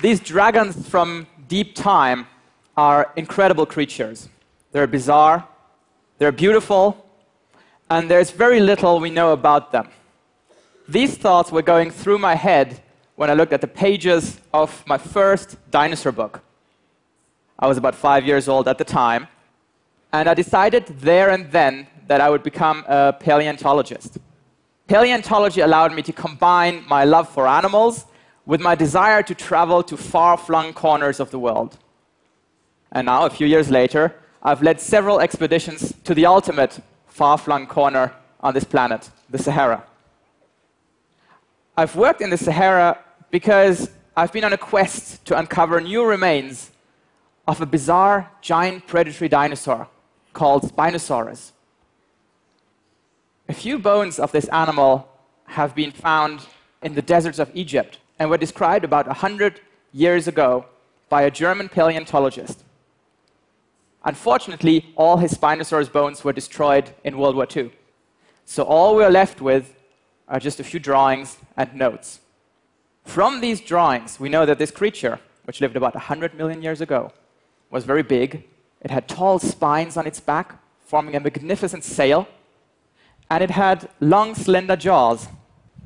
These dragons from deep time are incredible creatures. They're bizarre, they're beautiful, and there's very little we know about them. These thoughts were going through my head when I looked at the pages of my first dinosaur book. I was about five years old at the time, and I decided there and then that I would become a paleontologist. Paleontology allowed me to combine my love for animals with my desire to travel to far flung corners of the world. And now, a few years later, I've led several expeditions to the ultimate far flung corner on this planet, the Sahara. I've worked in the Sahara because I've been on a quest to uncover new remains of a bizarre giant predatory dinosaur called Spinosaurus. A few bones of this animal have been found in the deserts of Egypt and were described about 100 years ago by a German paleontologist. Unfortunately, all his Spinosaurus bones were destroyed in World War II. So all we're left with are just a few drawings and notes. From these drawings, we know that this creature, which lived about 100 million years ago, was very big. It had tall spines on its back, forming a magnificent sail and it had long, slender jaws,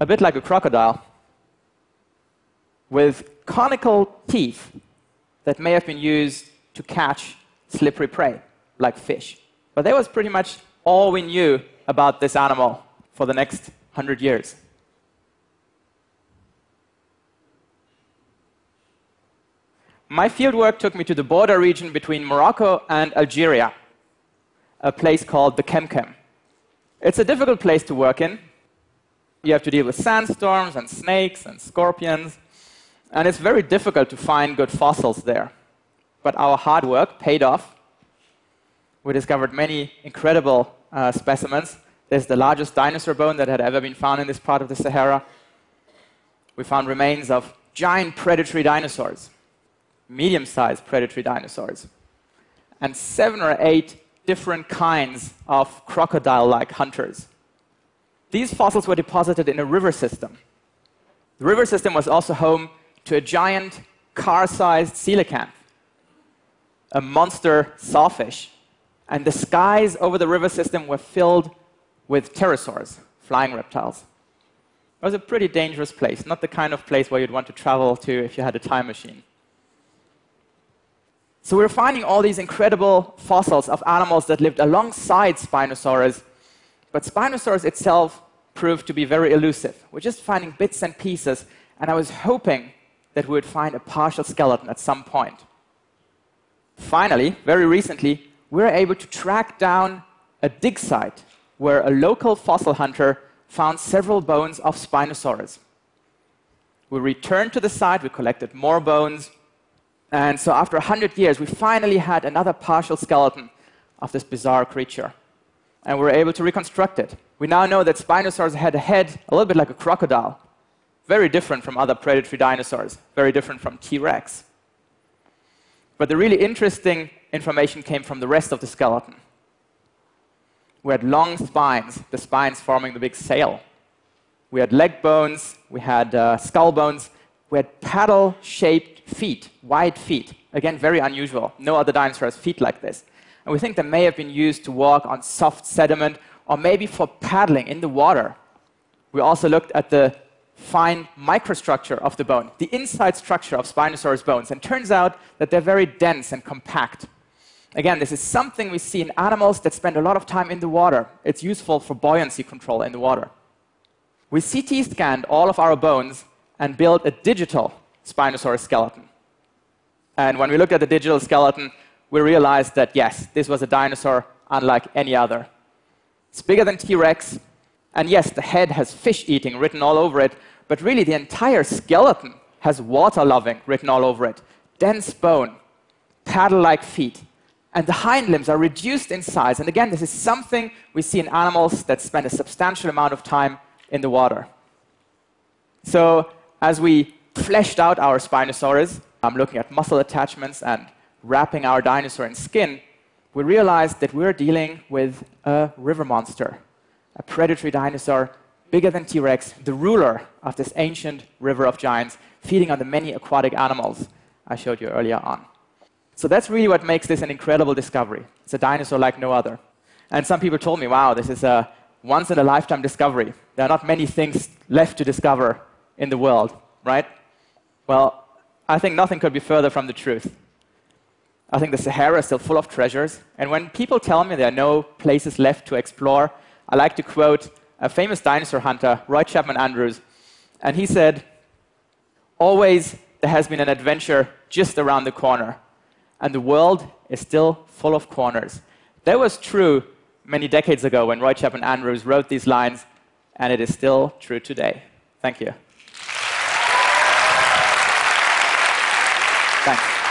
a bit like a crocodile, with conical teeth that may have been used to catch slippery prey, like fish. But that was pretty much all we knew about this animal for the next hundred years. My fieldwork took me to the border region between Morocco and Algeria, a place called the Kemkem. It's a difficult place to work in. You have to deal with sandstorms and snakes and scorpions, and it's very difficult to find good fossils there. But our hard work paid off. We discovered many incredible uh, specimens. There's the largest dinosaur bone that had ever been found in this part of the Sahara. We found remains of giant predatory dinosaurs, medium sized predatory dinosaurs, and seven or eight different kinds of crocodile like hunters. These fossils were deposited in a river system. The river system was also home to a giant car sized coelacanth, a monster sawfish. And the skies over the river system were filled with pterosaurs, flying reptiles. It was a pretty dangerous place, not the kind of place where you'd want to travel to if you had a time machine. So we're finding all these incredible fossils of animals that lived alongside Spinosaurus, but Spinosaurus itself proved to be very elusive. We're just finding bits and pieces, and I was hoping that we would find a partial skeleton at some point. Finally, very recently, we were able to track down a dig site where a local fossil hunter found several bones of Spinosaurus. We returned to the site, we collected more bones, and so after 100 years, we finally had another partial skeleton of this bizarre creature. And we were able to reconstruct it. We now know that Spinosaurus had a head a little bit like a crocodile, very different from other predatory dinosaurs, very different from T Rex. But the really interesting information came from the rest of the skeleton. We had long spines, the spines forming the big sail. We had leg bones, we had uh, skull bones, we had paddle shaped feet, wide feet. Again, very unusual. No other dinosaur has feet like this. And we think they may have been used to walk on soft sediment or maybe for paddling in the water. We also looked at the fine microstructure of the bone, the inside structure of Spinosaurus bones, and turns out that they're very dense and compact. Again, this is something we see in animals that spend a lot of time in the water. It's useful for buoyancy control in the water. We CT scanned all of our bones and built a digital Spinosaurus skeleton. And when we looked at the digital skeleton, we realized that yes, this was a dinosaur unlike any other. It's bigger than T Rex, and yes, the head has fish eating written all over it, but really the entire skeleton has water loving written all over it. Dense bone, paddle like feet, and the hind limbs are reduced in size. And again, this is something we see in animals that spend a substantial amount of time in the water. So as we fleshed out our Spinosaurus, I'm looking at muscle attachments and wrapping our dinosaur in skin, we realized that we're dealing with a river monster, a predatory dinosaur bigger than T Rex, the ruler of this ancient river of giants, feeding on the many aquatic animals I showed you earlier on. So that's really what makes this an incredible discovery. It's a dinosaur like no other. And some people told me, wow, this is a once in a lifetime discovery. There are not many things left to discover in the world, right? Well, I think nothing could be further from the truth. I think the Sahara is still full of treasures. And when people tell me there are no places left to explore, I like to quote a famous dinosaur hunter, Roy Chapman Andrews. And he said, Always there has been an adventure just around the corner. And the world is still full of corners. That was true many decades ago when Roy Chapman Andrews wrote these lines, and it is still true today. Thank you. Thanks.